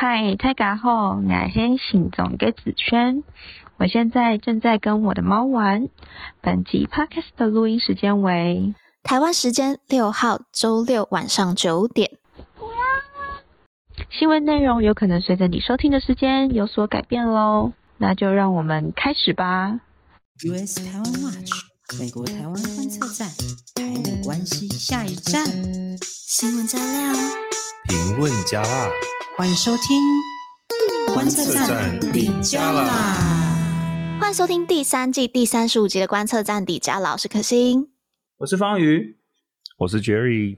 嗨，大家好，我是行总嘅子轩，我现在正在跟我的猫玩。本集 podcast 的录音时间为台湾时间六号周六晚上九点。新闻内容有可能随着你收听的时间有所改变喽，那就让我们开始吧。US 台湾 Watch，美国台湾观测站，台美关系下一站，新闻加料，评论加辣，欢迎收听观测站底加啦！欢迎收听第三季第三十五集的观测站底加啦，我是可心，我是方宇，我是 Jerry。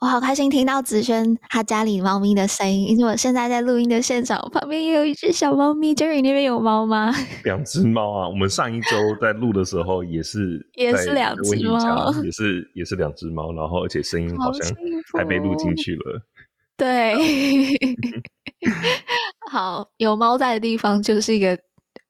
我好开心听到子轩他家里猫咪的声音，因为我现在在录音的现场，旁边也有一只小猫咪。Jerry 那边有猫吗？两只猫啊！我们上一周在录的时候也是也是两只猫，也是也是两只猫，然后而且声音好像还被录进去了。对，好，有猫在的地方就是一个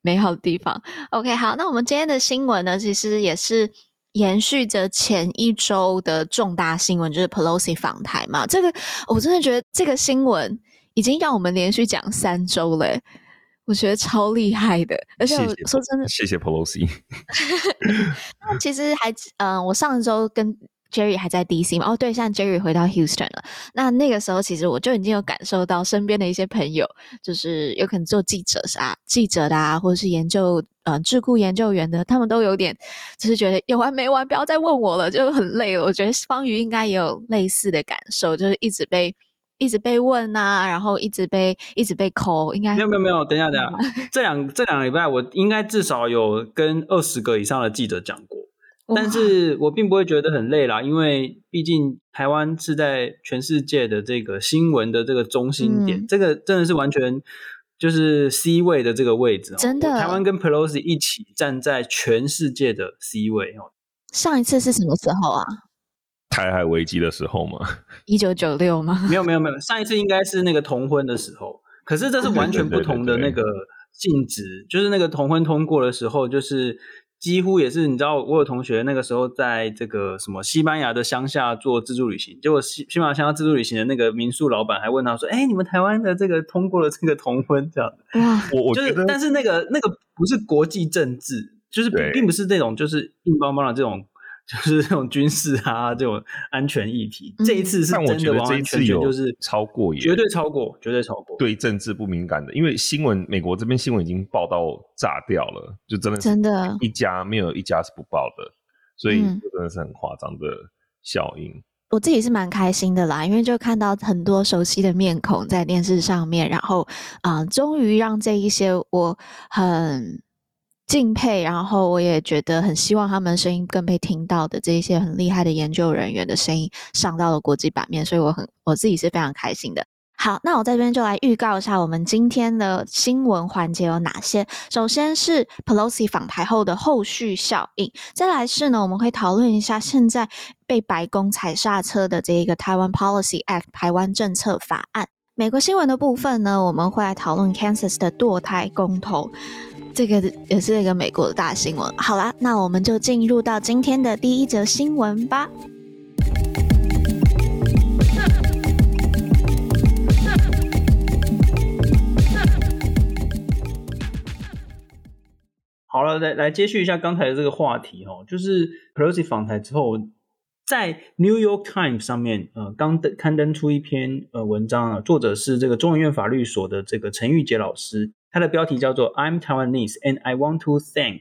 美好的地方。OK，好，那我们今天的新闻呢，其实也是。延续着前一周的重大新闻，就是 Pelosi 访台嘛。这个我真的觉得这个新闻已经让我们连续讲三周了，我觉得超厉害的。而且我说真的，谢谢 Pelosi。那其实还嗯、呃，我上周跟。Jerry 还在 DC 吗？哦，对，现在 Jerry 回到 Houston 了。那那个时候，其实我就已经有感受到身边的一些朋友，就是有可能做记者啊、记者的啊，或者是研究呃智库研究员的，他们都有点就是觉得有完没完，不要再问我了，就很累了。我觉得方瑜应该也有类似的感受，就是一直被一直被问啊，然后一直被一直被 call，应该没有没有没有，等一下等一下，这两这两个礼拜我应该至少有跟二十个以上的记者讲过。但是我并不会觉得很累啦，因为毕竟台湾是在全世界的这个新闻的这个中心点，嗯、这个真的是完全就是 C 位的这个位置，真的。台湾跟 Pelosi 一起站在全世界的 C 位哦。上一次是什么时候啊？台海危机的时候吗？一九九六吗？没有没有没有，上一次应该是那个同婚的时候。可是这是完全不同的那个性质，就是那个同婚通过的时候，就是。几乎也是，你知道，我有同学那个时候在这个什么西班牙的乡下做自助旅行，结果西西班牙乡下自助旅行的那个民宿老板还问他说：“哎，你们台湾的这个通过了这个同婚这样子？”哇，我我就是，但是那个那个不是国际政治，就是并并不是这种就是硬邦邦的这种。就是这种军事啊，这种安全议题，嗯、这一次是真的完完全全就是超过，绝对超过，绝对超过。对政治不敏感的，因为新闻，美国这边新闻已经报到炸掉了，就真的真的，一家没有一家是不报的，所以真的是很夸张的效应。我自己是蛮开心的啦，因为就看到很多熟悉的面孔在电视上面，然后啊、呃，终于让这一些我很。敬佩，然后我也觉得很希望他们声音更被听到的这一些很厉害的研究人员的声音上到了国际版面，所以我很我自己是非常开心的。好，那我在这边就来预告一下我们今天的新闻环节有哪些。首先是 Pelosi 访台后的后续效应，再来是呢，我们会讨论一下现在被白宫踩刹车的这一个台湾 Policy Act 台湾政策法案。美国新闻的部分呢，我们会来讨论 Kansas 的堕胎公投。这个也是一个美国的大新闻。好啦，那我们就进入到今天的第一则新闻吧。好了，来来接续一下刚才的这个话题哦，就是 Pelosi 访台之后，在 New York Times 上面，呃，刚登刊登出一篇呃文章啊，作者是这个中研院法律所的这个陈玉杰老师。它的标题叫做 "I'm Taiwanese and I want to thank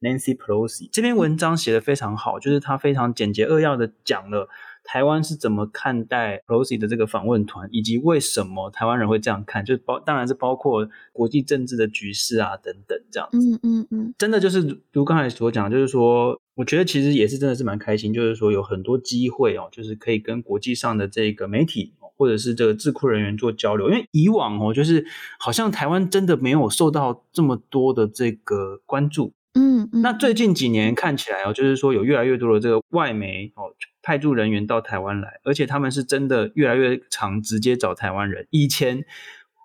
Nancy Pelosi"。这篇文章写得非常好，就是他非常简洁扼要的讲了台湾是怎么看待 Pelosi 的这个访问团，以及为什么台湾人会这样看，就包当然是包括国际政治的局势啊等等这样子。嗯嗯嗯，真的就是如刚才所讲，就是说，我觉得其实也是真的是蛮开心，就是说有很多机会哦，就是可以跟国际上的这个媒体。或者是这个智库人员做交流，因为以往哦，就是好像台湾真的没有受到这么多的这个关注。嗯，嗯，那最近几年看起来哦，就是说有越来越多的这个外媒哦派驻人员到台湾来，而且他们是真的越来越常直接找台湾人。以前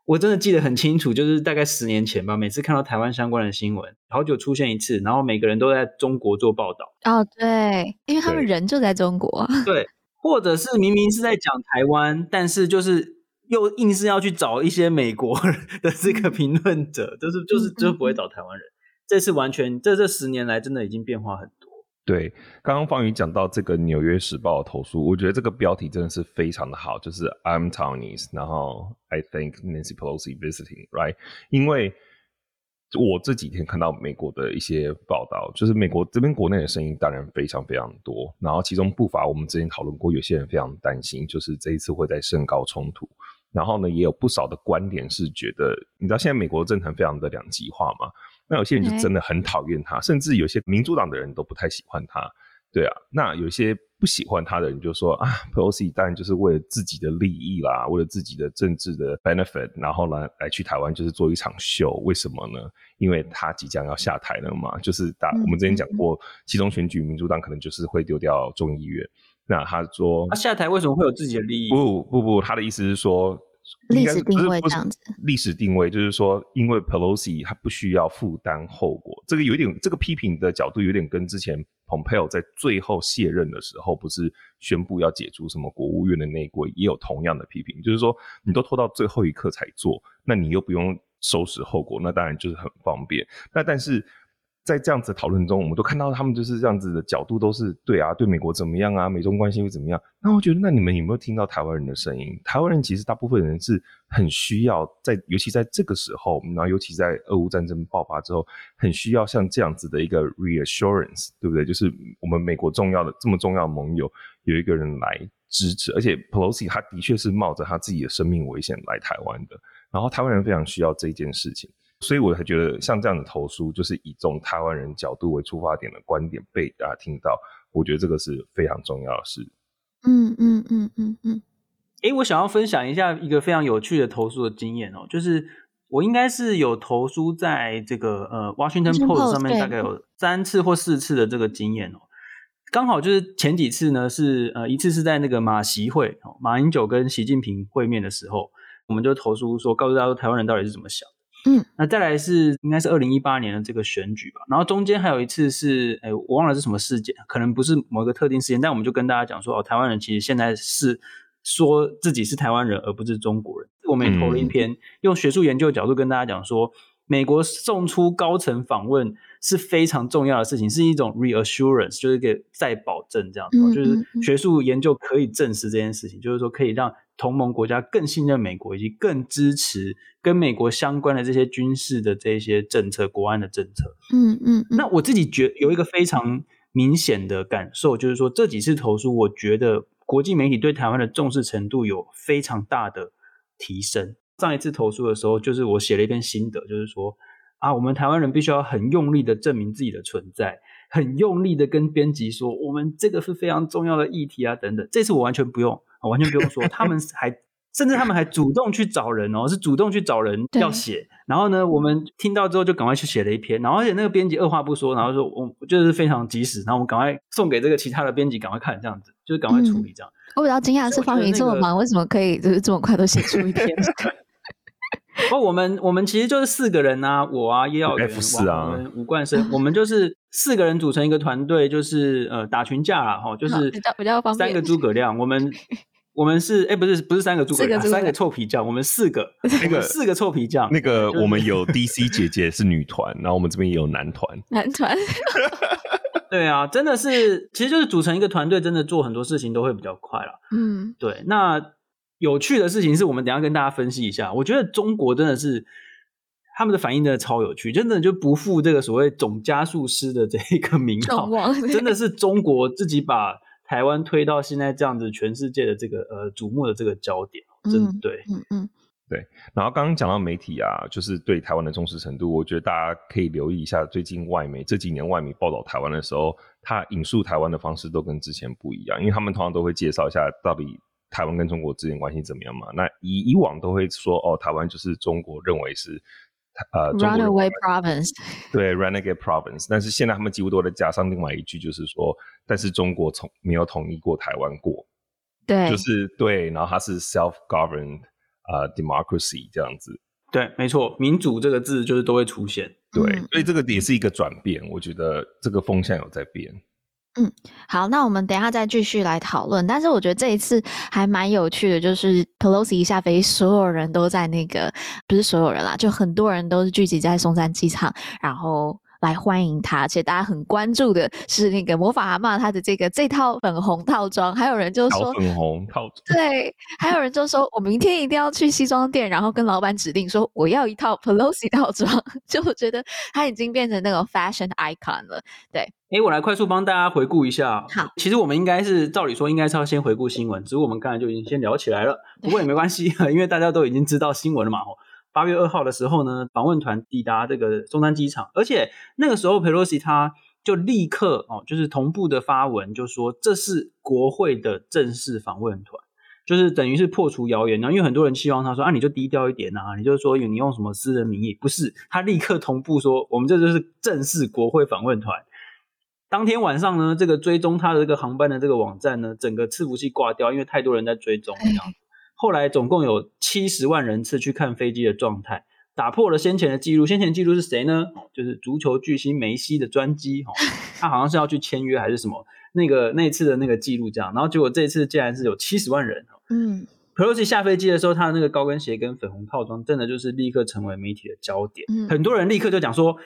我真的记得很清楚，就是大概十年前吧，每次看到台湾相关的新闻，好久出现一次，然后每个人都在中国做报道。哦，对，因为他们人就在中国。对。或者是明明是在讲台湾，但是就是又硬是要去找一些美国的这个评论者，就是就是就不会找台湾人。这次完全这这十年来真的已经变化很多。对，刚刚方宇讲到这个《纽约时报》的投诉，我觉得这个标题真的是非常的好，就是 I'm Taiwanese，然后 I think Nancy Pelosi visiting，right？因为我这几天看到美国的一些报道，就是美国这边国内的声音当然非常非常多，然后其中不乏我们之前讨论过，有些人非常担心，就是这一次会在升高冲突，然后呢，也有不少的观点是觉得，你知道现在美国政坛非常的两极化嘛。那有些人就真的很讨厌他，甚至有些民主党的人都不太喜欢他，对啊。那有些不喜欢他的人就说啊，Pelosi 当然就是为了自己的利益啦，为了自己的政治的 benefit，然后呢来去台湾就是做一场秀。为什么呢？因为他即将要下台了嘛。就是打我们之前讲过，其中选举民主党可能就是会丢掉众议院。那他说，他下台为什么会有自己的利益？不不不，他的意思是说。历史定位这样子，历史定位就是说，因为 Pelosi 他不需要负担后果，这个有点，这个批评的角度有点跟之前 Pompeo 在最后卸任的时候，不是宣布要解除什么国务院的内规，也有同样的批评，就是说你都拖到最后一刻才做，那你又不用收拾后果，那当然就是很方便。那但是。在这样子讨论中，我们都看到他们就是这样子的角度，都是对啊，对美国怎么样啊，美中关系会怎么样？那我觉得，那你们有没有听到台湾人的声音？台湾人其实大部分人是很需要在，尤其在这个时候，然后尤其在俄乌战争爆发之后，很需要像这样子的一个 reassurance，对不对？就是我们美国重要的这么重要盟友有一个人来支持，而且 Pelosi 他的确是冒着他自己的生命危险来台湾的，然后台湾人非常需要这件事情。所以我才觉得像这样的投书，就是以这种台湾人角度为出发点的观点被大家听到，我觉得这个是非常重要的事。嗯嗯嗯嗯嗯。诶，我想要分享一下一个非常有趣的投诉的经验哦，就是我应该是有投书在这个呃 Washington Post 上面，大概有三次或四次的这个经验哦。刚好就是前几次呢，是呃一次是在那个马习会哦，马英九跟习近平会面的时候，我们就投诉说，告诉大家说台湾人到底是怎么想。嗯，那再来是应该是二零一八年的这个选举吧，然后中间还有一次是，哎，我忘了是什么事件，可能不是某一个特定事件，但我们就跟大家讲说，哦，台湾人其实现在是说自己是台湾人，而不是中国人。我们也投了一篇，用学术研究的角度跟大家讲说，美国送出高层访问是非常重要的事情，是一种 reassurance，就是一个再保证这样子，就是学术研究可以证实这件事情，就是说可以让。同盟国家更信任美国，以及更支持跟美国相关的这些军事的这些政策、国安的政策。嗯嗯，嗯。那我自己觉有一个非常明显的感受，就是说这几次投书，我觉得国际媒体对台湾的重视程度有非常大的提升。上一次投诉的时候，就是我写了一篇心得，就是说啊，我们台湾人必须要很用力的证明自己的存在，很用力的跟编辑说，我们这个是非常重要的议题啊，等等。这次我完全不用。完全不用说，他们还甚至他们还主动去找人哦，是主动去找人要写。然后呢，我们听到之后就赶快去写了一篇。然后而且那个编辑二话不说，然后说我就是非常及时。然后我们赶快送给这个其他的编辑，赶快看这样子，就是赶快处理这样。嗯、我比较惊讶的是方云这么忙，为什么可以就是这么快都写出一篇？哦，我们我们其实就是四个人啊，我啊叶耀元啊，我们吴冠生，我们就是四个人组成一个团队，就是呃打群架啦哈，就是比较比较方便。三个诸葛亮，我们。我们是哎，不是不是三个诸葛亮，三个臭皮匠。我们四个，那个四个臭皮匠。那个我们有 DC 姐姐是女团，然后我们这边也有男团。男团。对啊，真的是，其实就是组成一个团队，真的做很多事情都会比较快了。嗯，对。那有趣的事情是我们等一下跟大家分析一下。我觉得中国真的是他们的反应真的超有趣，真的就不负这个所谓总加速师的这一个名号，真的是中国自己把。台湾推到现在这样子，全世界的这个呃瞩目的这个焦点，真的对，嗯嗯，对。然后刚刚讲到媒体啊，就是对台湾的重视程度，我觉得大家可以留意一下，最近外媒这几年外媒报道台湾的时候，他引述台湾的方式都跟之前不一样，因为他们通常都会介绍一下到底台湾跟中国之间关系怎么样嘛。那以以往都会说哦，台湾就是中国认为是。呃，Runaway Province，对，Renegade Province，但是现在他们几乎都在加上另外一句，就是说，但是中国从没有统一过台湾过，对，就是对，然后它是 self-governed 呃、uh, democracy 这样子，对，没错，民主这个字就是都会出现，对，嗯、所以这个也是一个转变，我觉得这个风向有在变。嗯，好，那我们等下再继续来讨论。但是我觉得这一次还蛮有趣的，就是 Pelosi 一下飞机，所有人都在那个，不是所有人啦，就很多人都是聚集在松山机场，然后。来欢迎他，而且大家很关注的是那个魔法阿嬷她的这个这套粉红套装，还有人就说粉红套装，对，还有人就说我明天一定要去西装店，然后跟老板指定说我要一套 Pelosi 套装，就我觉得他已经变成那种 fashion icon 了。对，哎，我来快速帮大家回顾一下。好，其实我们应该是照理说应该是要先回顾新闻，只是我们刚才就已经先聊起来了，不过也没关系，因为大家都已经知道新闻了嘛。八月二号的时候呢，访问团抵达这个松山机场，而且那个时候佩洛西他就立刻哦，就是同步的发文，就说这是国会的正式访问团，就是等于是破除谣言。然后因为很多人希望他说啊，你就低调一点啊，你就说你用什么私人名义，不是，他立刻同步说，我们这就是正式国会访问团。当天晚上呢，这个追踪他的这个航班的这个网站呢，整个伺服器挂掉，因为太多人在追踪这样后来总共有七十万人次去看飞机的状态，打破了先前的记录。先前记录是谁呢？就是足球巨星梅西的专机，哈，他好像是要去签约还是什么？那个那次的那个记录这样，然后结果这次竟然是有七十万人。嗯，Pelosi 下飞机的时候，他的那个高跟鞋跟粉红套装，真的就是立刻成为媒体的焦点。嗯，很多人立刻就讲说，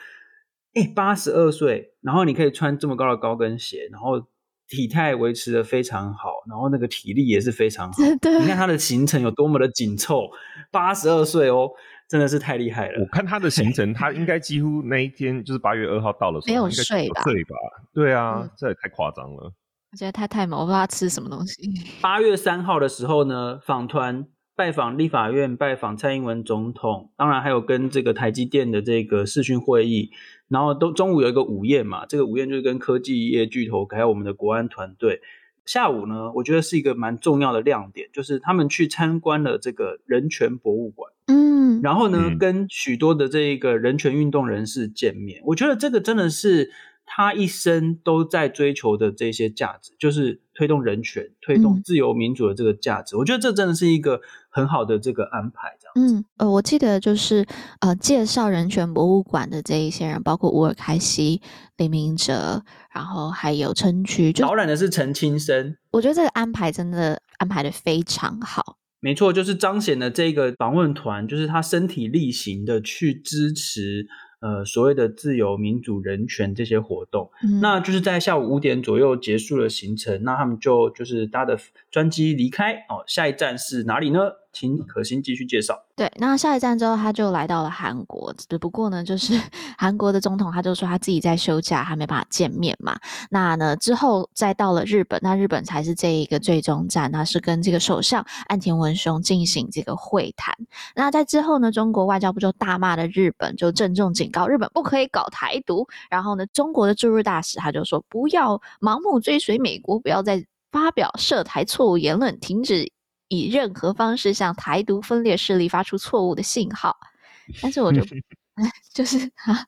哎，八十二岁，然后你可以穿这么高的高跟鞋，然后。体态维持的非常好，然后那个体力也是非常好。对，你看他的行程有多么的紧凑，八十二岁哦，真的是太厉害了。我看他的行程，他应该几乎那一天就是八月二号到了，没有睡吧？睡吧？对啊，嗯、这也太夸张了。我觉得他太猛，我不知道他吃什么东西。八月三号的时候呢，访团拜访立法院，拜访蔡英文总统，当然还有跟这个台积电的这个视讯会议。然后都中午有一个午宴嘛，这个午宴就是跟科技业巨头还有我们的国安团队。下午呢，我觉得是一个蛮重要的亮点，就是他们去参观了这个人权博物馆，嗯，然后呢，嗯、跟许多的这个人权运动人士见面。我觉得这个真的是他一生都在追求的这些价值，就是推动人权、推动自由民主的这个价值。嗯、我觉得这真的是一个。很好的这个安排，这样子。嗯，呃，我记得就是呃，介绍人权博物馆的这一些人，包括乌尔开西、李明哲，然后还有陈菊，就导览的是陈清生。我觉得这个安排真的安排的非常好。没错，就是彰显了这个访问团，就是他身体力行的去支持。呃，所谓的自由、民主、人权这些活动，嗯、那就是在下午五点左右结束了行程，那他们就就是搭的专机离开哦。下一站是哪里呢？请可心继续介绍。对，那下一站之后，他就来到了韩国。只不过呢，就是 韩国的总统，他就说他自己在休假，还没办法见面嘛。那呢之后再到了日本，那日本才是这一个最终站，那是跟这个首相岸田文雄进行这个会谈。那在之后呢，中国外交部就大骂了日本，就郑重警告日本不可以搞台独。然后呢，中国的驻日大使他就说不要盲目追随美国，不要再发表涉台错误言论，停止。以任何方式向台独分裂势力发出错误的信号，但是我就，就是 啊，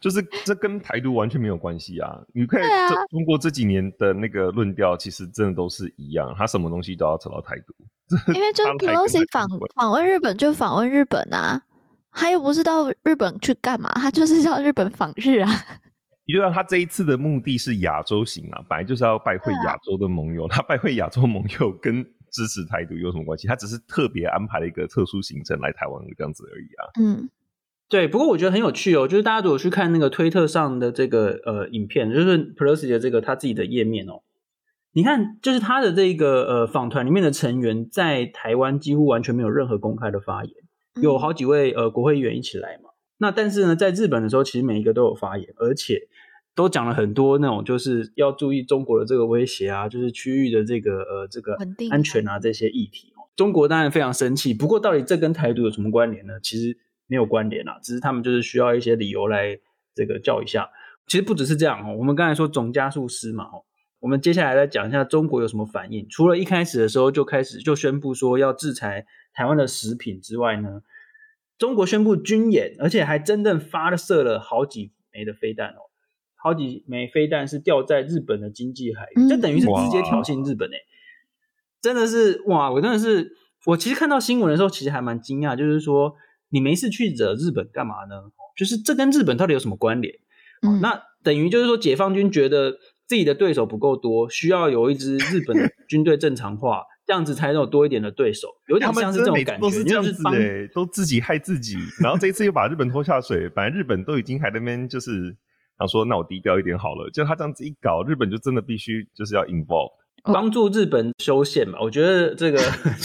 就是这跟台独完全没有关系啊！你看，这中国这几年的那个论调，其实真的都是一样，他什么东西都要扯到台独，因为 就 Pelosi 访访问日本就访问日本啊，他又不是到日本去干嘛，他就是到日本访日啊。你知道他这一次的目的是亚洲行啊，本来就是要拜会亚洲的盟友，他拜会亚洲盟友跟。支持台独有什么关系？他只是特别安排了一个特殊行程来台湾这样子而已啊。嗯，对。不过我觉得很有趣哦，就是大家如果去看那个推特上的这个呃影片，就是 Pelosi 的这个他自己的页面哦，你看，就是他的这个呃访团里面的成员在台湾几乎完全没有任何公开的发言，有好几位呃国会议员一起来嘛。那但是呢，在日本的时候，其实每一个都有发言，而且。都讲了很多那种，就是要注意中国的这个威胁啊，就是区域的这个呃这个安全啊这些议题哦。中国当然非常生气，不过到底这跟台独有什么关联呢？其实没有关联啊，只是他们就是需要一些理由来这个叫一下。其实不只是这样哦，我们刚才说总加速师嘛哦，我们接下来再讲一下中国有什么反应。除了一开始的时候就开始就宣布说要制裁台湾的食品之外呢，中国宣布军演，而且还真正发射了好几枚的飞弹哦。好几枚飞弹是掉在日本的经济海域，这等于是直接挑衅日本诶、欸，真的是哇！我真的是，我其实看到新闻的时候，其实还蛮惊讶，就是说你没事去惹日本干嘛呢？就是这跟日本到底有什么关联？嗯，那等于就是说解放军觉得自己的对手不够多，需要有一支日本的军队正常化，这样子才能有多一点的对手，有点像是这种感觉，都是这样子哎，都自己害自己，然后这一次又把日本拖下水，反正日本都已经还在那边就是想说，那我低调一点好了，就他这样子一搞，日本就真的必须就是要 involve。帮助日本修宪嘛？我觉得这个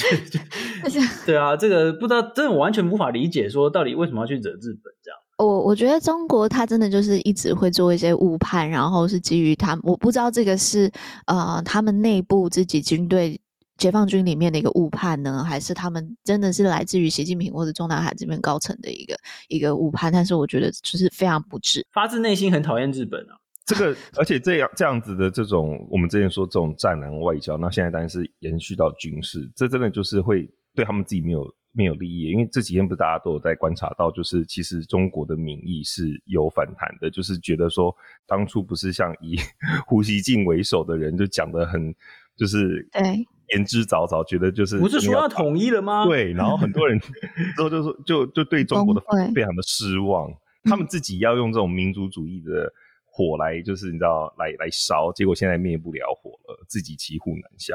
对啊，这个不知道，真的我完全无法理解，说到底为什么要去惹日本这样？我我觉得中国他真的就是一直会做一些误判，然后是基于他，我不知道这个是呃他们内部自己军队解放军里面的一个误判呢，还是他们真的是来自于习近平或者中南海这边高层的一个一个误判？但是我觉得就是非常不智，发自内心很讨厌日本啊。这个，而且这样这样子的这种，我们之前说这种战狼外交，那现在当然是延续到军事，这真的就是会对他们自己没有没有利益。因为这几天不是大家都有在观察到，就是其实中国的民意是有反弹的，就是觉得说当初不是像以 胡锡进为首的人就讲的很，就是对言之凿凿，觉得就是不是说要统一了吗？对，然后很多人 之后就说就就对中国的非常的失望，他们自己要用这种民族主义的。火来就是你知道来来烧，结果现在灭不了火了，自己骑虎难下。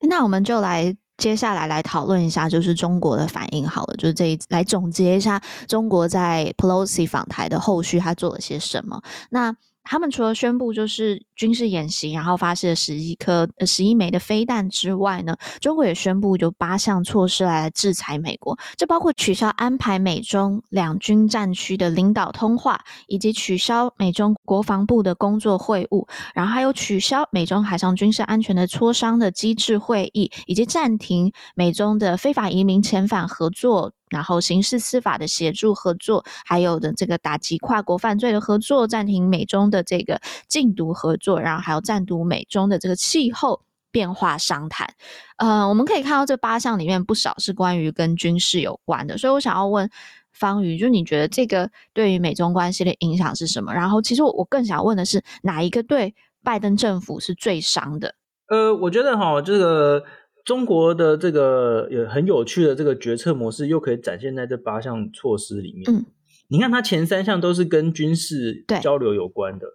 那我们就来接下来来讨论一下，就是中国的反应好了，就是这一来总结一下中国在 Pelosi 访台的后续，他做了些什么？那。他们除了宣布就是军事演习，然后发射十一颗、十一枚的飞弹之外呢，中国也宣布有八项措施来制裁美国，这包括取消安排美中两军战区的领导通话，以及取消美中国防部的工作会晤，然后还有取消美中海上军事安全的磋商的机制会议，以及暂停美中的非法移民遣返合作。然后，刑事司法的协助合作，还有的这个打击跨国犯罪的合作，暂停美中的这个禁毒合作，然后还有暂停美中的这个气候变化商谈。呃，我们可以看到这八项里面不少是关于跟军事有关的，所以我想要问方宇，就你觉得这个对于美中关系的影响是什么？然后，其实我我更想问的是，哪一个对拜登政府是最伤的？呃，我觉得哈，这个。中国的这个有很有趣的这个决策模式，又可以展现在这八项措施里面。嗯，你看它前三项都是跟军事交流有关的。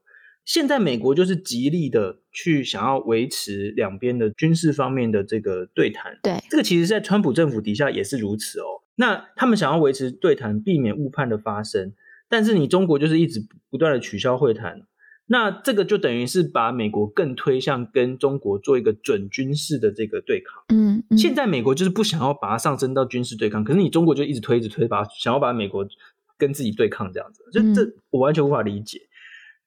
现在美国就是极力的去想要维持两边的军事方面的这个对谈。对，这个其实在川普政府底下也是如此哦。那他们想要维持对谈，避免误判的发生，但是你中国就是一直不断的取消会谈。那这个就等于是把美国更推向跟中国做一个准军事的这个对抗。嗯，嗯，现在美国就是不想要把它上升到军事对抗，可是你中国就一直推，一直推，把想要把美国跟自己对抗这样子，就这我完全无法理解。嗯、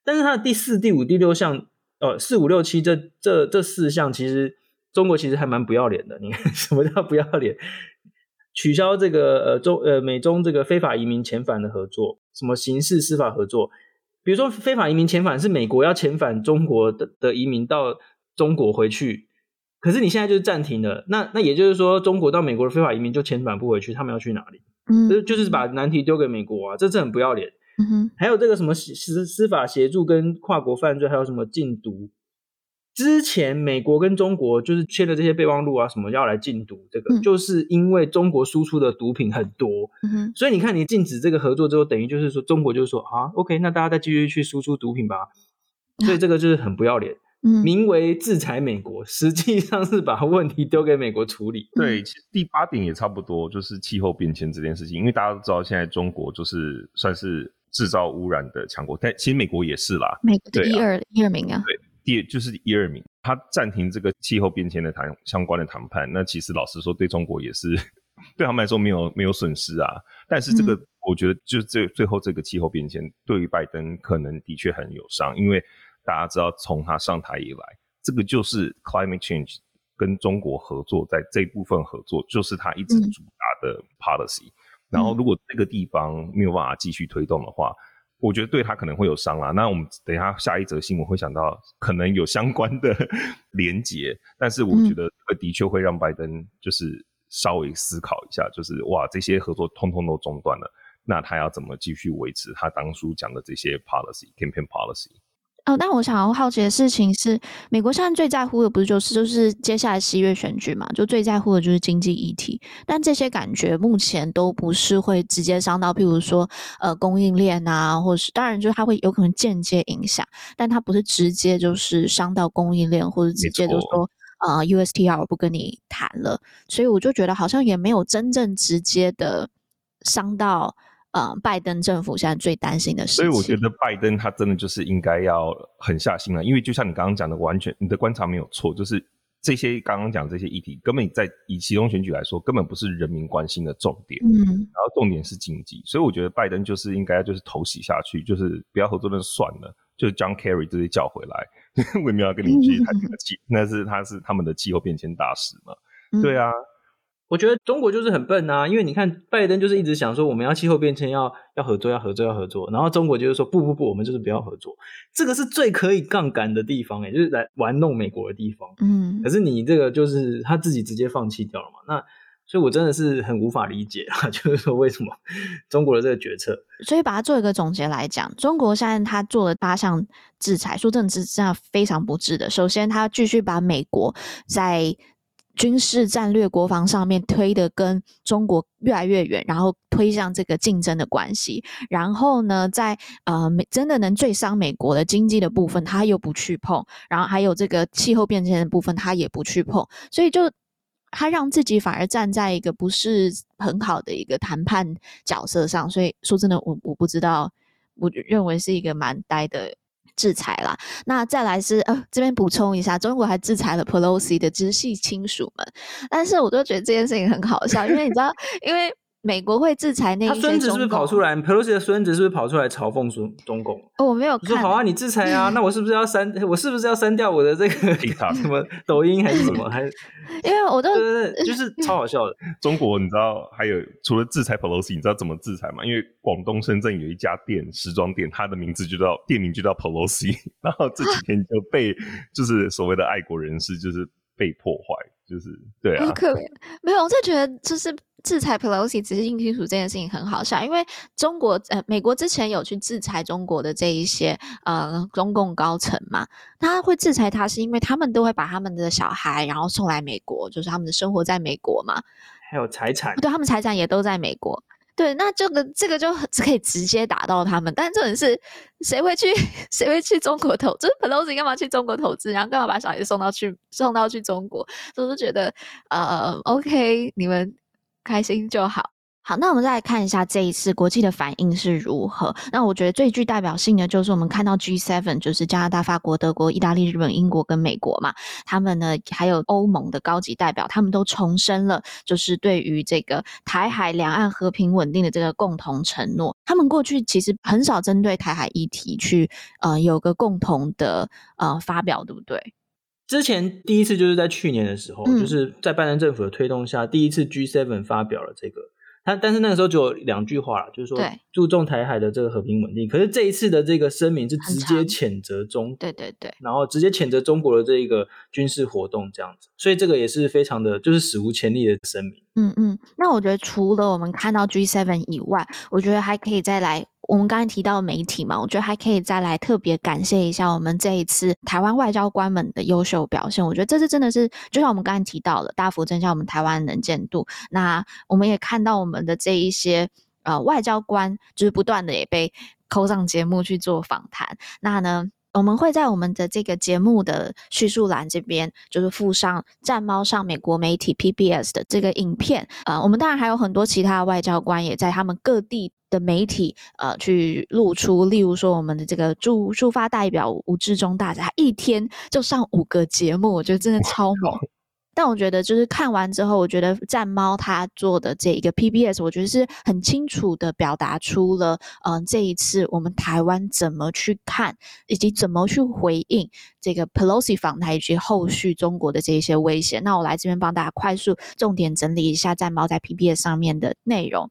但是它的第四、第五、第六项，呃，四五六七这这这四项，其实中国其实还蛮不要脸的。你看 什么叫不要脸？取消这个呃中呃美中这个非法移民遣返的合作，什么刑事司法合作？比如说，非法移民遣返是美国要遣返中国的的移民到中国回去，可是你现在就是暂停了。那那也就是说，中国到美国的非法移民就遣返不回去，他们要去哪里？嗯，就是把难题丢给美国啊，这这很不要脸。嗯哼，还有这个什么司司法协助跟跨国犯罪，还有什么禁毒。之前美国跟中国就是签了这些备忘录啊，什么要来禁毒，这个、嗯、就是因为中国输出的毒品很多，嗯、所以你看你禁止这个合作之后，等于就是说中国就是说啊，OK，那大家再继续去输出毒品吧。所以这个就是很不要脸，嗯、名为制裁美国，实际上是把问题丢给美国处理。对，其实第八点也差不多，就是气候变迁这件事情，因为大家都知道现在中国就是算是制造污染的强国，但其实美国也是啦，美国的一二一二名啊。对第就是一二名，他暂停这个气候变迁的谈相关的谈判，那其实老实说，对中国也是 对他们来说没有没有损失啊。但是这个我觉得，就是最最后这个气候变迁对于拜登可能的确很有伤，因为大家知道从他上台以来，这个就是 climate change 跟中国合作在这一部分合作，就是他一直主打的 policy。嗯、然后如果这个地方没有办法继续推动的话，我觉得对他可能会有伤啦。那我们等一下下一则新闻会想到可能有相关的 连结，但是我觉得的确会让拜登就是稍微思考一下，就是哇，这些合作通通都中断了，那他要怎么继续维持他当初讲的这些 policy campaign policy？哦，那我想要好奇的事情是，美国现在最在乎的不是就是就是接下来十一月选举嘛？就最在乎的就是经济议题，但这些感觉目前都不是会直接伤到，譬如说呃供应链啊，或是当然就是它会有可能间接影响，但它不是直接就是伤到供应链，或者直接就说呃 USTR 不跟你谈了，所以我就觉得好像也没有真正直接的伤到。呃，拜登政府现在最担心的事情，所以我觉得拜登他真的就是应该要狠下心来，因为就像你刚刚讲的，完全你的观察没有错，就是这些刚刚讲这些议题，根本在以其中选举来说，根本不是人民关心的重点。嗯，然后重点是经济，所以我觉得拜登就是应该就是投洗下去，就是不要合作那就算了，就是 John Kerry 这些叫回来，我也没有要跟你继续谈这个气，那是他是他们的气候变迁大使嘛？嗯、对啊。我觉得中国就是很笨啊，因为你看拜登就是一直想说我们要气候变迁要要合作要合作要合作，然后中国就是说不不不，我们就是不要合作，这个是最可以杠杆的地方也，就是来玩弄美国的地方。嗯，可是你这个就是他自己直接放弃掉了嘛？那所以我真的是很无法理解啊，就是说为什么中国的这个决策？所以把它做一个总结来讲，中国现在他做了八项制裁，说真的是这样非常不智的。首先，他继续把美国在军事战略国防上面推的跟中国越来越远，然后推向这个竞争的关系。然后呢，在呃美真的能最伤美国的经济的部分，他又不去碰。然后还有这个气候变迁的部分，他也不去碰。所以就他让自己反而站在一个不是很好的一个谈判角色上。所以说真的，我我不知道，我认为是一个蛮呆的。制裁啦，那再来是呃，这边补充一下，中国还制裁了 Pelosi 的直系亲属们，但是我就觉得这件事情很好笑，因为你知道，因为。美国会制裁那一些，他孙子是不是跑出来？Pelosi 的孙子是不是跑出来嘲讽中中共？哦，我没有看。说好啊，你制裁啊，那我是不是要删？我是不是要删掉我的这个 什么抖音还是什么？还是 因为我都对对对，就是超好笑的。中国你知道还有除了制裁 Pelosi，你知道怎么制裁吗？因为广东深圳有一家店时装店，它的名字就叫店名就叫 Pelosi，然后这几天就被就是所谓的爱国人士就是被破坏，就是对啊，好可怜。没有，我就觉得就是。制裁 Pelosi 直系亲属这件事情很好笑，因为中国呃美国之前有去制裁中国的这一些呃中共高层嘛，他会制裁他是因为他们都会把他们的小孩然后送来美国，就是他们的生活在美国嘛，还有财产，对，他们财产也都在美国，对，那这个这个就可以直接打到他们，但这种是谁会去谁会去中国投？就是 Pelosi 干嘛去中国投资，然后干嘛把小孩送到去送到去中国？所以我就觉得呃 OK 你们。开心就好。好，那我们再来看一下这一次国际的反应是如何。那我觉得最具代表性的就是我们看到 G7，就是加拿大、法国、德国、意大利、日本、英国跟美国嘛，他们呢还有欧盟的高级代表，他们都重申了，就是对于这个台海两岸和平稳定的这个共同承诺。他们过去其实很少针对台海议题去呃有个共同的呃发表，对不对？之前第一次就是在去年的时候，嗯、就是在拜登政府的推动下，第一次 G7 发表了这个。他但是那个时候只有两句话了，就是说注重台海的这个和平稳定。可是这一次的这个声明是直接谴责中，对对对，然后直接谴责中国的这一个军事活动这样子。所以这个也是非常的，就是史无前例的声明。嗯嗯，那我觉得除了我们看到 G7 以外，我觉得还可以再来。我们刚才提到媒体嘛，我觉得还可以再来特别感谢一下我们这一次台湾外交官们的优秀表现。我觉得这次真的是，就像我们刚才提到的，大幅增加我们台湾能见度。那我们也看到我们的这一些呃外交官，就是不断的也被扣上节目去做访谈。那呢，我们会在我们的这个节目的叙述栏这边，就是附上战猫上美国媒体 PBS 的这个影片。呃，我们当然还有很多其他的外交官也在他们各地。的媒体呃去露出，例如说我们的这个驻驻发代表吴志忠大家，他一天就上五个节目，我觉得真的超猛。那我觉得就是看完之后，我觉得战猫他做的这一个 PBS，我觉得是很清楚的表达出了，嗯、这一次我们台湾怎么去看，以及怎么去回应这个 Pelosi 访台以及后续中国的这一些威胁。那我来这边帮大家快速重点整理一下战猫在 PBS 上面的内容。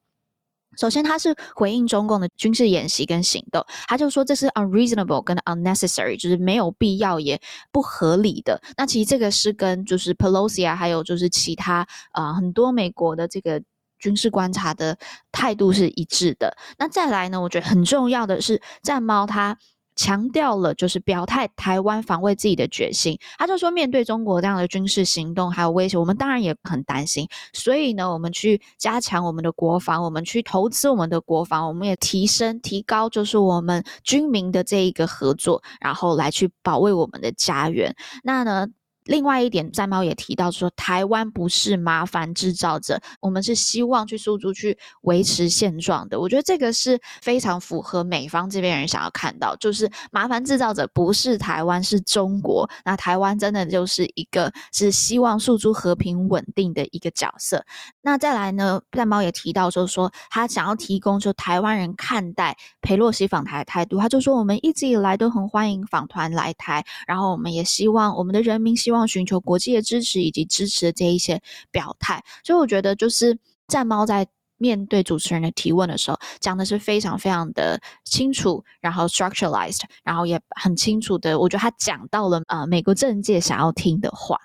首先，他是回应中共的军事演习跟行动，他就说这是 unreasonable 跟 unnecessary，就是没有必要也不合理的。那其实这个是跟就是 Pelosi 啊，还有就是其他啊、很多美国的这个军事观察的态度是一致的。那再来呢，我觉得很重要的是战猫它强调了就是表态台湾防卫自己的决心。他就说，面对中国这样的军事行动还有威胁，我们当然也很担心。所以呢，我们去加强我们的国防，我们去投资我们的国防，我们也提升提高就是我们军民的这一个合作，然后来去保卫我们的家园。那呢？另外一点，战猫也提到说，台湾不是麻烦制造者，我们是希望去诉诸去维持现状的。我觉得这个是非常符合美方这边人想要看到，就是麻烦制造者不是台湾，是中国。那台湾真的就是一个是希望诉诸和平稳定的一个角色。那再来呢，战猫也提到说，说他想要提供就台湾人看待裴洛西访台的态度，他就说我们一直以来都很欢迎访团来台，然后我们也希望我们的人民希望。寻求国际的支持以及支持的这一些表态，所以我觉得就是战猫在面对主持人的提问的时候，讲的是非常非常的清楚，然后 structuralized，然后也很清楚的，我觉得他讲到了呃美国政界想要听的话。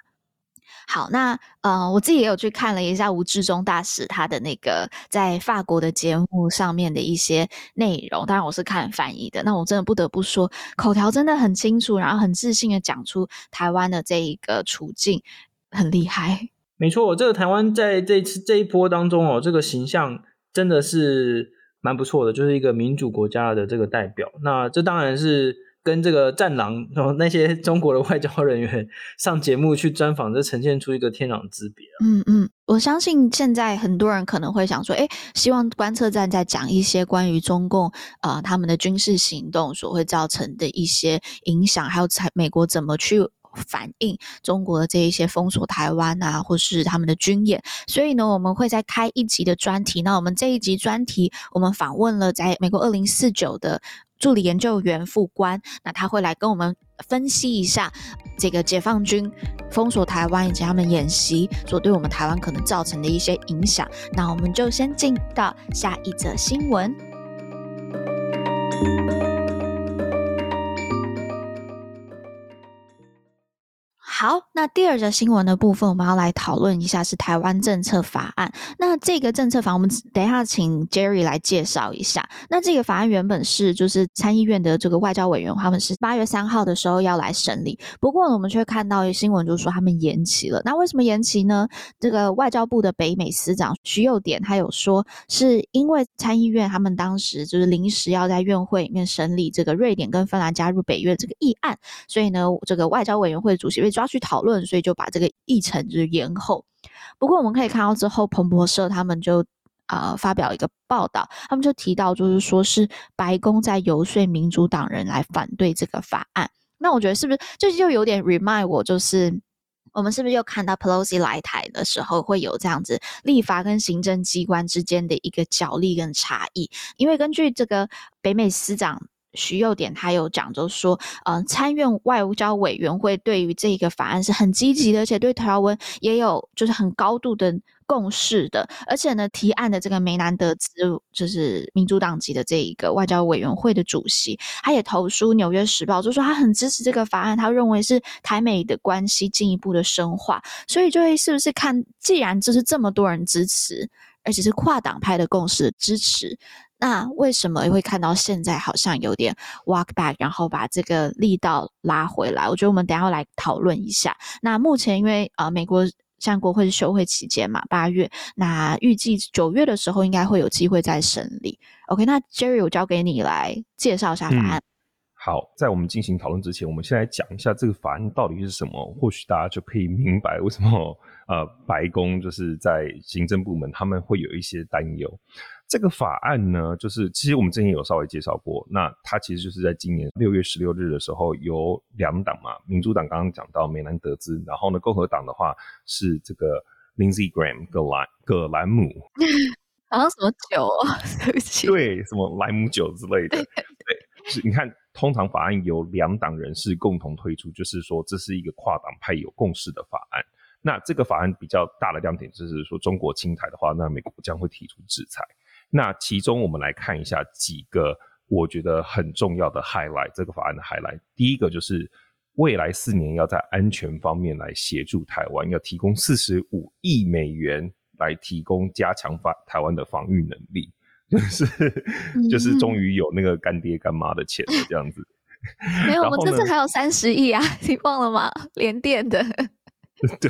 好，那呃，我自己也有去看了一下吴志忠大使他的那个在法国的节目上面的一些内容，当然我是看翻译的。那我真的不得不说，口条真的很清楚，然后很自信的讲出台湾的这一个处境，很厉害。没错，这个台湾在这次这一波当中哦，这个形象真的是蛮不错的，就是一个民主国家的这个代表。那这当然是。跟这个战狼，然后那些中国的外交人员上节目去专访，这呈现出一个天壤之别。嗯嗯，我相信现在很多人可能会想说，哎，希望观测站在讲一些关于中共啊、他们的军事行动所会造成的一些影响，还有才美国怎么去反映中国的这一些封锁台湾啊，或是他们的军演。所以呢，我们会再开一集的专题。那我们这一集专题，我们访问了在美国二零四九的。助理研究员副官，那他会来跟我们分析一下这个解放军封锁台湾以及他们演习所对我们台湾可能造成的一些影响。那我们就先进到下一则新闻。好，那第二则新闻的部分，我们要来讨论一下是台湾政策法案。那这个政策法，我们等一下请 Jerry 来介绍一下。那这个法案原本是就是参议院的这个外交委员，他们是八月三号的时候要来审理，不过呢，我们却看到新闻，就说他们延期了。那为什么延期呢？这个外交部的北美司长徐佑典他有说，是因为参议院他们当时就是临时要在院会里面审理这个瑞典跟芬兰加入北约这个议案，所以呢，这个外交委员会主席被抓去讨论，所以就把这个议程就是延后。不过我们可以看到之后，彭博社他们就呃发表一个报道，他们就提到就是说是白宫在游说民主党人来反对这个法案。那我觉得是不是就就有点 remind 我，就是我们是不是又看到 Pelosi 来台的时候会有这样子立法跟行政机关之间的一个角力跟差异？因为根据这个北美司长。徐佑典他有讲，就是说，呃，参院外交委员会对于这个法案是很积极的，而且对条文也有就是很高度的共识的。而且呢，提案的这个梅南德兹就是民主党籍的这一个外交委员会的主席，他也投书《纽约时报》，就说他很支持这个法案，他认为是台美的关系进一步的深化。所以，就会是不是看，既然这是这么多人支持，而且是跨党派的共识支持。那为什么会看到现在好像有点 walk back，然后把这个力道拉回来？我觉得我们等下要来讨论一下。那目前因为呃美国像国会是休会期间嘛，八月，那预计九月的时候应该会有机会再审理。OK，那 Jerry 我交给你来介绍一下法案。好，在我们进行讨论之前，我们先来讲一下这个法案到底是什么，或许大家就可以明白为什么呃白宫就是在行政部门他们会有一些担忧。这个法案呢，就是其实我们之前有稍微介绍过，那它其实就是在今年六月十六日的时候，由两党嘛，民主党刚刚讲到梅兰德兹，然后呢，共和党的话是这个 Lindsey Graham 葛兰葛兰姆，好像什么酒啊，对不起，对，什么莱姆酒之类的，对，是你看，通常法案由两党人士共同推出，就是说这是一个跨党派有共识的法案。那这个法案比较大的亮点就是说，中国侵台的话，那美国将会提出制裁。那其中我们来看一下几个我觉得很重要的 highlight，这个法案的 highlight。第一个就是未来四年要在安全方面来协助台湾，要提供四十五亿美元来提供加强法台湾的防御能力，就是就是终于有那个干爹干妈的钱了这样子。没有，我们这次还有三十亿啊，你忘了吗？联电的。对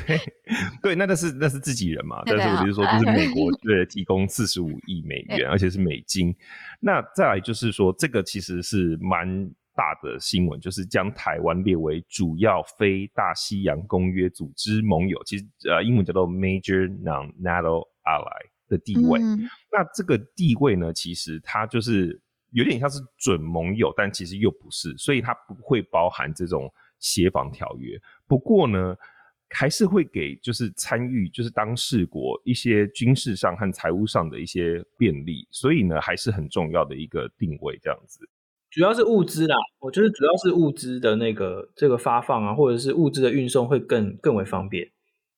对，那那是那是自己人嘛，但是我就是说，就是美国对提供四十五亿美元，而且是美金。那再来就是说，这个其实是蛮大的新闻，就是将台湾列为主要非大西洋公约组织盟友，其实呃英文叫做 Major Non-NATO Ally 的地位。嗯、那这个地位呢，其实它就是有点像是准盟友，但其实又不是，所以它不会包含这种协防条约。不过呢。还是会给就是参与就是当事国一些军事上和财务上的一些便利，所以呢还是很重要的一个定位这样子。主要是物资啦，我觉得主要是物资的那个这个发放啊，或者是物资的运送会更更为方便。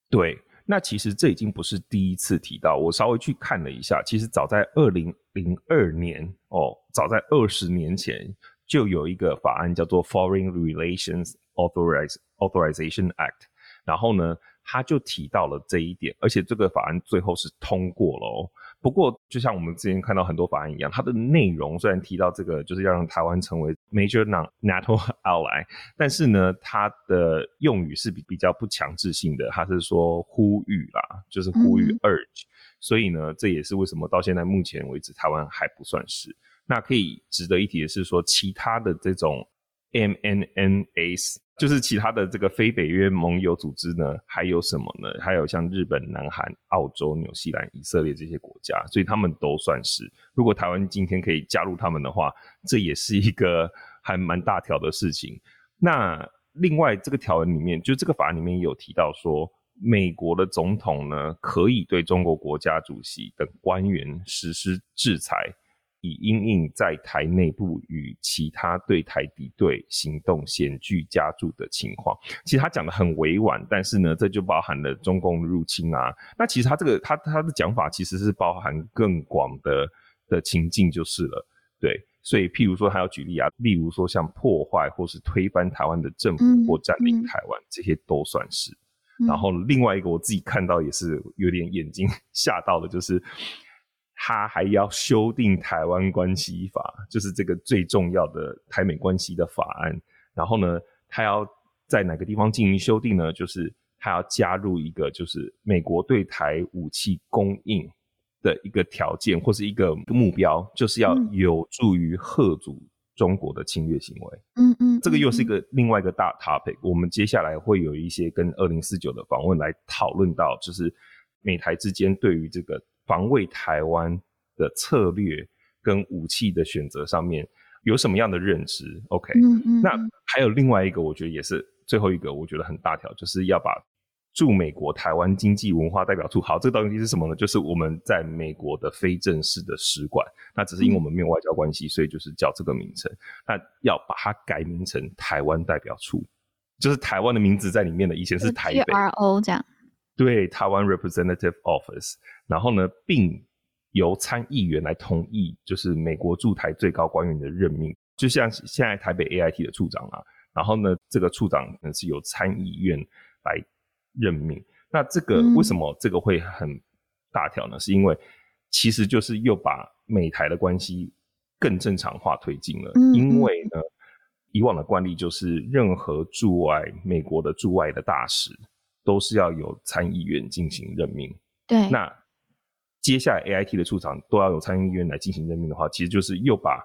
对，那其实这已经不是第一次提到，我稍微去看了一下，其实早在二零零二年哦，早在二十年前就有一个法案叫做 Foreign Relations Authorize Authorization Act。然后呢，他就提到了这一点，而且这个法案最后是通过了哦。不过，就像我们之前看到很多法案一样，它的内容虽然提到这个就是要让台湾成为 major non-NATO ally，但是呢，它的用语是比比较不强制性的，它是说呼吁啦，就是呼吁 urge。嗯。所以呢，这也是为什么到现在目前为止台湾还不算是。那可以值得一提的是说，其他的这种 MNNAs。就是其他的这个非北约盟友组织呢，还有什么呢？还有像日本、南韩、澳洲、纽西兰、以色列这些国家，所以他们都算是。如果台湾今天可以加入他们的话，这也是一个还蛮大条的事情。那另外这个条文里面，就这个法案里面有提到说，美国的总统呢，可以对中国国家主席等官员实施制裁。以因应在台内部与其他对台敌对行动险剧加注的情况，其实他讲的很委婉，但是呢，这就包含了中共入侵啊。那其实他这个他他的讲法其实是包含更广的的情境就是了，对。所以譬如说，他要举例啊，例如说像破坏或是推翻台湾的政府或占领台湾，这些都算是。然后另外一个我自己看到也是有点眼睛 吓到的，就是。他还要修订台湾关系法，就是这个最重要的台美关系的法案。然后呢，他要在哪个地方进行修订呢？就是他要加入一个，就是美国对台武器供应的一个条件或是一个目标，就是要有助于吓阻中国的侵略行为。嗯嗯，这个又是一个另外一个大 topic。我们接下来会有一些跟二零四九的访问来讨论到，就是美台之间对于这个。防卫台湾的策略跟武器的选择上面有什么样的认知？OK，嗯嗯，那还有另外一个，我觉得也是最后一个，我觉得很大条，就是要把驻美国台湾经济文化代表处，好，这个东西是什么呢？就是我们在美国的非正式的使馆，那只是因为我们没有外交关系，所以就是叫这个名称。那要把它改名成台湾代表处，就是台湾的名字在里面的，以前是台北 RO 这样。对，台湾 Representative Office，然后呢，并由参议员来同意，就是美国驻台最高官员的任命，就像现在台北 AIT 的处长啊，然后呢，这个处长呢是由参议院来任命。那这个为什么这个会很大条呢？嗯、是因为其实就是又把美台的关系更正常化推进了。嗯、因为呢，以往的惯例就是任何驻外美国的驻外的大使。都是要由参议院进行任命。对，那接下来 AIT 的处长都要由参议院来进行任命的话，其实就是又把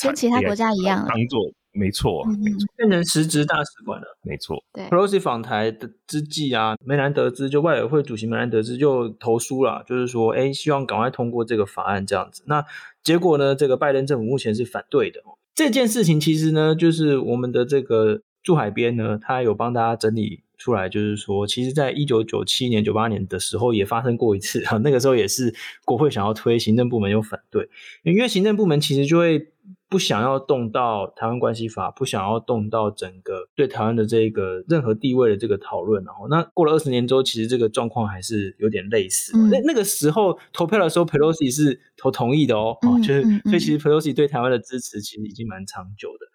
跟其他国家一样，当做没错，没错，变成实质大使馆了。没错。对，Pelosi 访台的之际啊，梅兰德兹就外委会主席梅兰德兹就投书了，就是说，哎，希望赶快通过这个法案这样子。那结果呢，这个拜登政府目前是反对的。这件事情其实呢，就是我们的这个驻海边呢，他有帮大家整理。出来就是说，其实，在一九九七年、九八年的时候也发生过一次啊，那个时候也是国会想要推，行政部门又反对，因为行政部门其实就会不想要动到台湾关系法，不想要动到整个对台湾的这个任何地位的这个讨论，然后那过了二十年之后，其实这个状况还是有点类似。那、嗯、那个时候投票的时候，Pelosi 是投同意的哦，嗯、就是所以其实 Pelosi 对台湾的支持其实已经蛮长久的。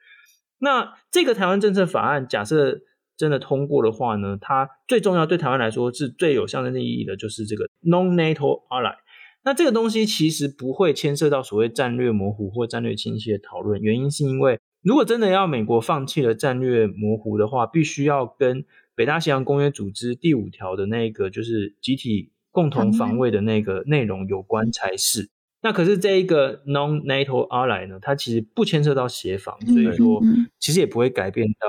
那这个台湾政策法案，假设。真的通过的话呢，它最重要对台湾来说是最有象征性意义的，就是这个 non-NATO ally。那这个东西其实不会牵涉到所谓战略模糊或战略清晰的讨论，原因是因为如果真的要美国放弃了战略模糊的话，必须要跟北大西洋公约组织第五条的那个就是集体共同防卫的那个内容有关才是。那可是这一个 non-NATO ally 呢，它其实不牵涉到协防，所以说其实也不会改变到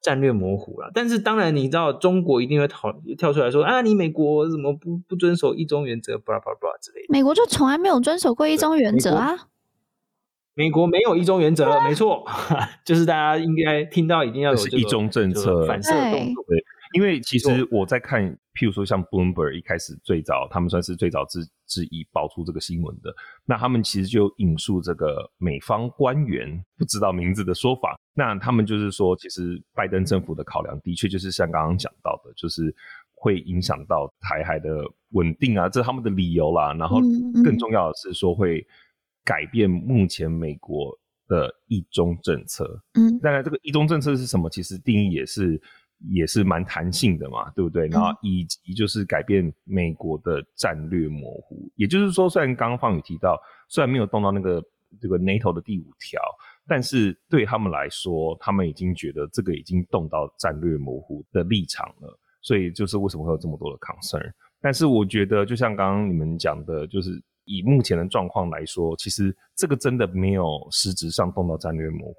战略模糊了。但是当然，你知道中国一定会讨跳出来说啊，你美国怎么不不遵守一中原则，巴拉巴拉巴拉之类的。美国就从来没有遵守过一中原则啊。美国没有一中原则，没错，就是大家应该听到一定要有这个一中政策反射动作。对，因为其实我在看，譬如说像 Bloomberg 一开始最早，他们算是最早之之一爆出这个新闻的，那他们其实就引述这个美方官员不知道名字的说法，那他们就是说，其实拜登政府的考量的确就是像刚刚讲到的，就是会影响到台海的稳定啊，这是他们的理由啦。然后更重要的是说会。改变目前美国的一中政策，嗯，当然这个一中政策是什么？其实定义也是也是蛮弹性的嘛，对不对？然后以及就是改变美国的战略模糊，也就是说，虽然刚刚方宇提到，虽然没有动到那个这个 NATO 的第五条，但是对他们来说，他们已经觉得这个已经动到战略模糊的立场了，所以就是为什么会有这么多的 concern？但是我觉得，就像刚刚你们讲的，就是。以目前的状况来说，其实这个真的没有实质上动到战略模糊。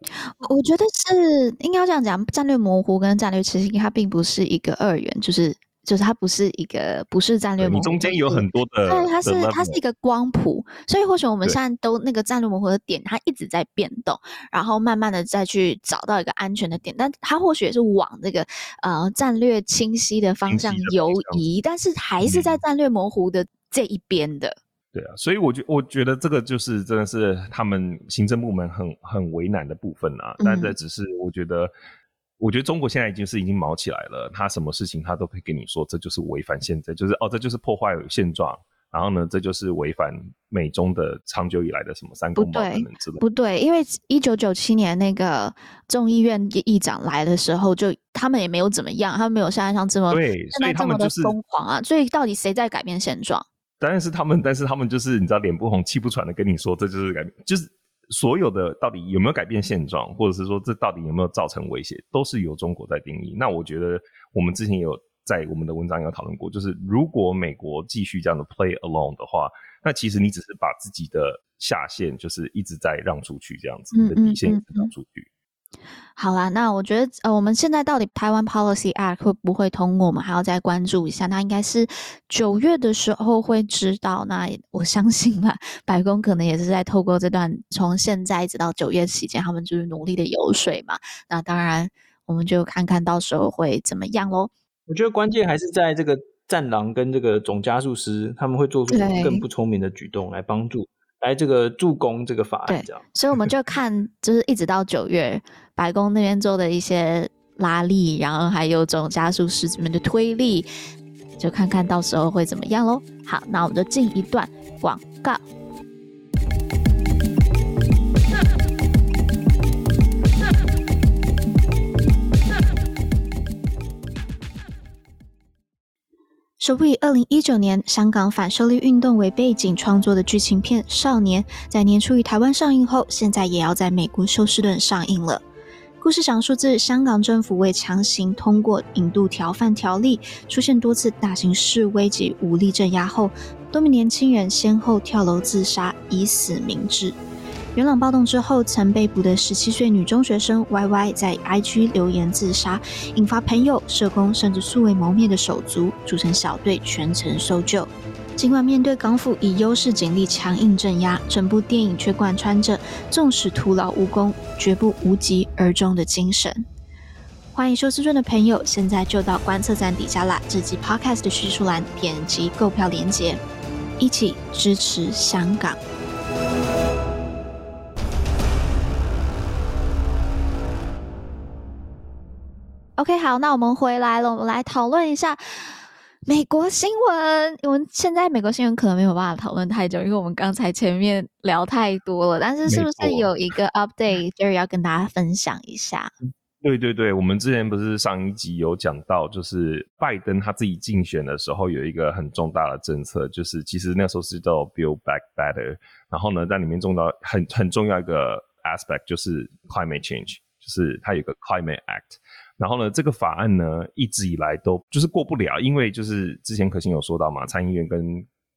我觉得是应该要这样讲，战略模糊跟战略清晰，它并不是一个二元，就是就是它不是一个不是战略模糊，你中间有很多的，对，它是它是一个光谱。所以或许我们现在都那个战略模糊的点，它一直在变动，然后慢慢的再去找到一个安全的点，但它或许也是往这个呃战略清晰的方向游移，但是还是在战略模糊的这一边的。对啊，所以我觉我觉得这个就是真的是他们行政部门很很为难的部分啊。但这只是我觉得，我觉得中国现在已经是已经毛起来了，他什么事情他都可以跟你说，这就是违反现在，就是哦，这就是破坏现状。然后呢，这就是违反美中的长久以来的什么三公报等等之类的。不对，因为一九九七年那个众议院议长来的时候，就他们也没有怎么样，他们没有像像这么对，所以他们就是疯狂啊。所以到底谁在改变现状？但是他们，但是他们就是你知道，脸不红气不喘的跟你说，这就是改变，就是所有的到底有没有改变现状，或者是说这到底有没有造成威胁，都是由中国在定义。那我觉得我们之前也有在我们的文章有讨论过，就是如果美国继续这样的 play along 的话，那其实你只是把自己的下限就是一直在让出去，这样子你的底线一直让出去。好啦，那我觉得呃，我们现在到底台湾 Policy Act 会不会通过，我们还要再关注一下。那应该是九月的时候会知道。那我相信吧，白宫可能也是在透过这段从现在一直到九月期间，他们就是努力的游说嘛。那当然，我们就看看到时候会怎么样喽。我觉得关键还是在这个战狼跟这个总加速师，他们会做出更不聪明的举动来帮助。来这个助攻这个法案，这样，所以我们就看，就是一直到九月，白宫那边做的一些拉力，然后还有这种加速师这边的推力，就看看到时候会怎么样喽。好，那我们就进一段广告。首部以二零一九年香港反修例运动为背景创作的剧情片《少年》，在年初于台湾上映后，现在也要在美国休斯顿上映了。故事讲述自香港政府为强行通过引渡逃犯条例，出现多次大型示威及武力镇压后，多名年轻人先后跳楼自杀，以死明志。元朗暴动之后，曾被捕的十七岁女中学生 Y Y 在 IG 留言自杀，引发朋友、社工甚至素未谋面的手足组成小队全程搜救。尽管面对港府以优势警力强硬镇压，整部电影却贯穿着纵使徒劳无功，绝不无疾而终的精神。欢迎休斯顿的朋友，现在就到观测站底下啦！这集 Podcast 的叙述栏点击购票链接，一起支持香港。OK，好，那我们回来了，我们来讨论一下美国新闻。我们现在美国新闻可能没有办法讨论太久，因为我们刚才前面聊太多了。但是，是不是有一个 update，Jerry 要跟大家分享一下？对对对，我们之前不是上一集有讲到，就是拜登他自己竞选的时候有一个很重大的政策，就是其实那时候是叫 Build Back Better，然后呢，在里面中到很很重要一个。aspect 就是 climate change，就是他有个 climate act。然后呢，这个法案呢一直以来都就是过不了，因为就是之前可心有说到嘛，参议院跟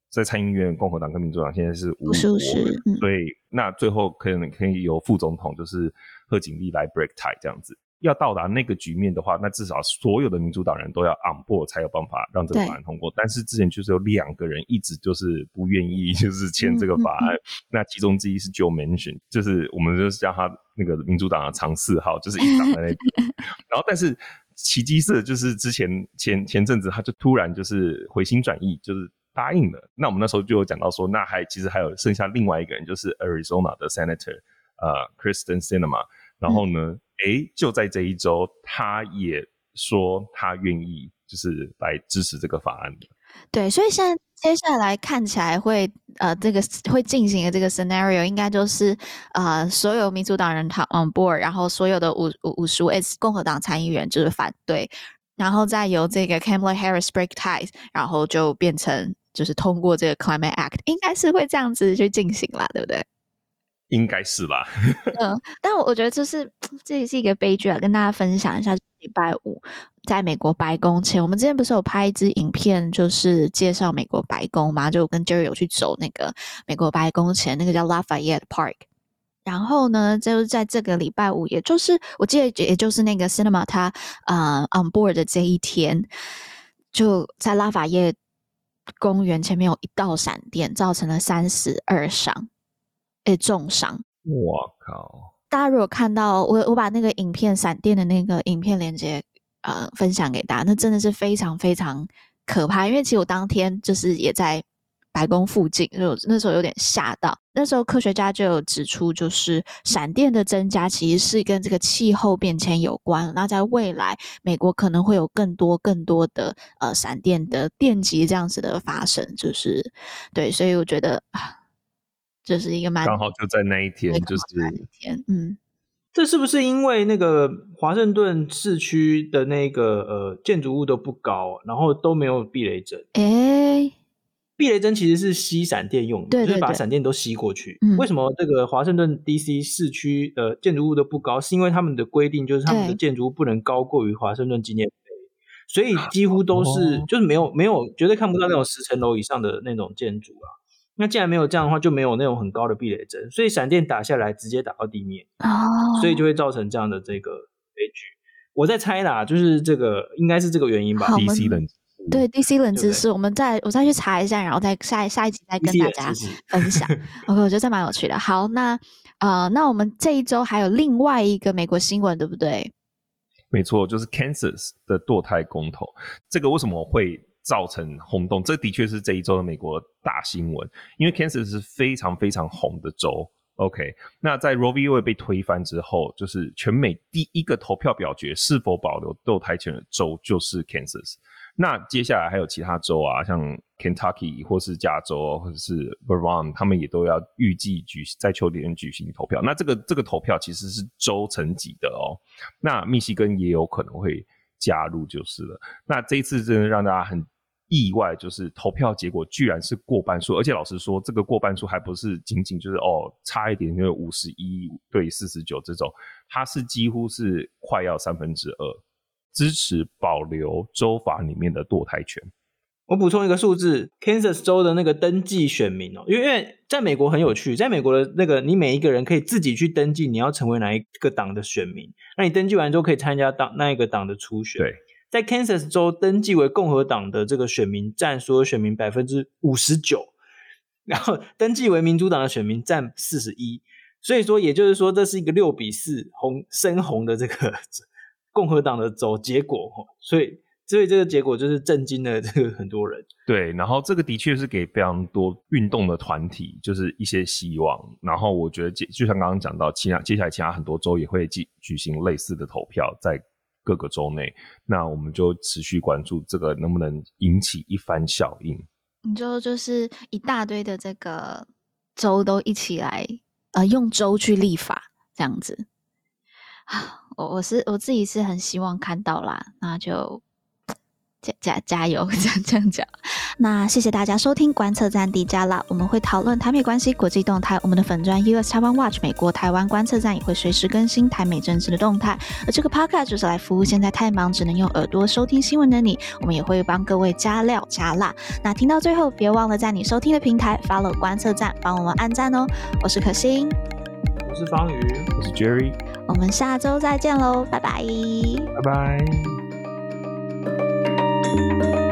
在参议院共和党跟民主党现在是五五开，所以那最后可能可以由副总统就是贺锦丽来 break tie 这样子。要到达那个局面的话，那至少所有的民主党人都要 on board 才有办法让这个法案通过。但是之前就是有两个人一直就是不愿意，就是签这个法案。嗯嗯嗯、那其中之一是 Joe Manchin，就是我们就是叫他那个民主党的常四号，就是一直挡在那边。然后，但是奇迹是，就是之前前前阵子他就突然就是回心转意，就是答应了。那我们那时候就有讲到说，那还其实还有剩下另外一个人，就是 Arizona 的 Senator 呃 Kyrsten Sinema。然后呢？嗯诶，就在这一周，他也说他愿意，就是来支持这个法案的。对，所以现在接下来看起来会呃，这个会进行的这个 scenario 应该就是呃，所有民主党人他 on board，然后所有的五五十五 S 共和党参议员就是反对，然后再由这个 Kamala Harris break ties，然后就变成就是通过这个 Climate Act，应该是会这样子去进行啦，对不对？应该是吧。嗯，但我我觉得就是 这也是一个悲剧啊，跟大家分享一下。礼拜五在美国白宫前，我们之前不是有拍一支影片，就是介绍美国白宫嘛？就跟 Jerry 有去走那个美国白宫前，那个叫 Lafayette Park。然后呢，就是在这个礼拜五，也就是我记得，也就是那个 Cinema 他呃 on board 的这一天，就在拉法叶公园前面有一道闪电，造成了三十二伤。诶，重伤！我靠！大家如果看到我，我把那个影片闪电的那个影片链接，呃，分享给大家，那真的是非常非常可怕。因为其实我当天就是也在白宫附近，就那时候有点吓到。那时候科学家就有指出，就是闪电的增加其实是跟这个气候变迁有关。那在未来，美国可能会有更多更多的呃闪电的电击这样子的发生，就是对，所以我觉得就是一个蛮刚好就在那一天，就是那一天，嗯，这是不是因为那个华盛顿市区的那个呃建筑物都不高，然后都没有避雷针？哎、欸，避雷针其实是吸闪电用的，对对对，就是把闪电都吸过去。嗯、为什么这个华盛顿 DC 市区的建筑物都不高？是因为他们的规定就是他们的建筑物不能高过于华盛顿纪念碑，所以几乎都是、哦、就是没有没有绝对看不到那种十层楼以上的那种建筑啊。那既然没有这样的话，就没有那种很高的避雷针，所以闪电打下来直接打到地面，oh. 所以就会造成这样的这个悲剧。我在猜啦，就是这个应该是这个原因吧。DC 冷对 DC 冷知识，我们再我再去查一下，然后再下下一集再跟大家 分享。OK，我觉得这蛮有趣的。好，那呃，那我们这一周还有另外一个美国新闻，对不对？没错，就是 Kansas 的堕胎公投。这个为什么会？造成轰动，这的确是这一周的美国大新闻。因为 Kansas 是非常非常红的州。OK，那在 Roe v. Wade 被推翻之后，就是全美第一个投票表决是否保留堕胎权的州就是 Kansas。那接下来还有其他州啊，像 Kentucky 或是加州或者是 Vermont，他们也都要预计举在秋天举行投票。那这个这个投票其实是州层级的哦。那密西根也有可能会加入就是了。那这一次真的让大家很。意外就是投票结果居然是过半数，而且老实说，这个过半数还不是仅仅就是哦差一点，就是五十一对四十九这种，它是几乎是快要三分之二支持保留州法里面的堕胎权。我补充一个数字，Kansas 州的那个登记选民哦，因为因为在美国很有趣，在美国的那个你每一个人可以自己去登记你要成为哪一个党的选民，那你登记完之后可以参加党那一个党的初选。对。在 Kansas 州登记为共和党的这个选民占所有选民百分之五十九，然后登记为民主党的选民占四十一，所以说也就是说这是一个六比四红深红的这个 共和党的走结果，所以所以这个结果就是震惊了这个很多人。对，然后这个的确是给非常多运动的团体就是一些希望，然后我觉得就像刚刚讲到，其他接下来其他很多州也会举举行类似的投票，在。各个州内，那我们就持续关注这个能不能引起一番效应。你就就是一大堆的这个州都一起来，呃，用州去立法这样子啊。我我是我自己是很希望看到啦，那就加加加油，这样这样讲。那谢谢大家收听观测站底加拉，我们会讨论台美关系、国际动态。我们的粉砖 US Taiwan Watch 美国台湾观测站也会随时更新台美政治的动态。而这个 Podcast 就是来服务现在太忙只能用耳朵收听新闻的你，我们也会帮各位加料加辣。那听到最后，别忘了在你收听的平台 follow 观测站，帮我们按赞哦。我是可心，我是方宇，我是 Jerry，我们下周再见喽，拜拜，拜拜。Thank you.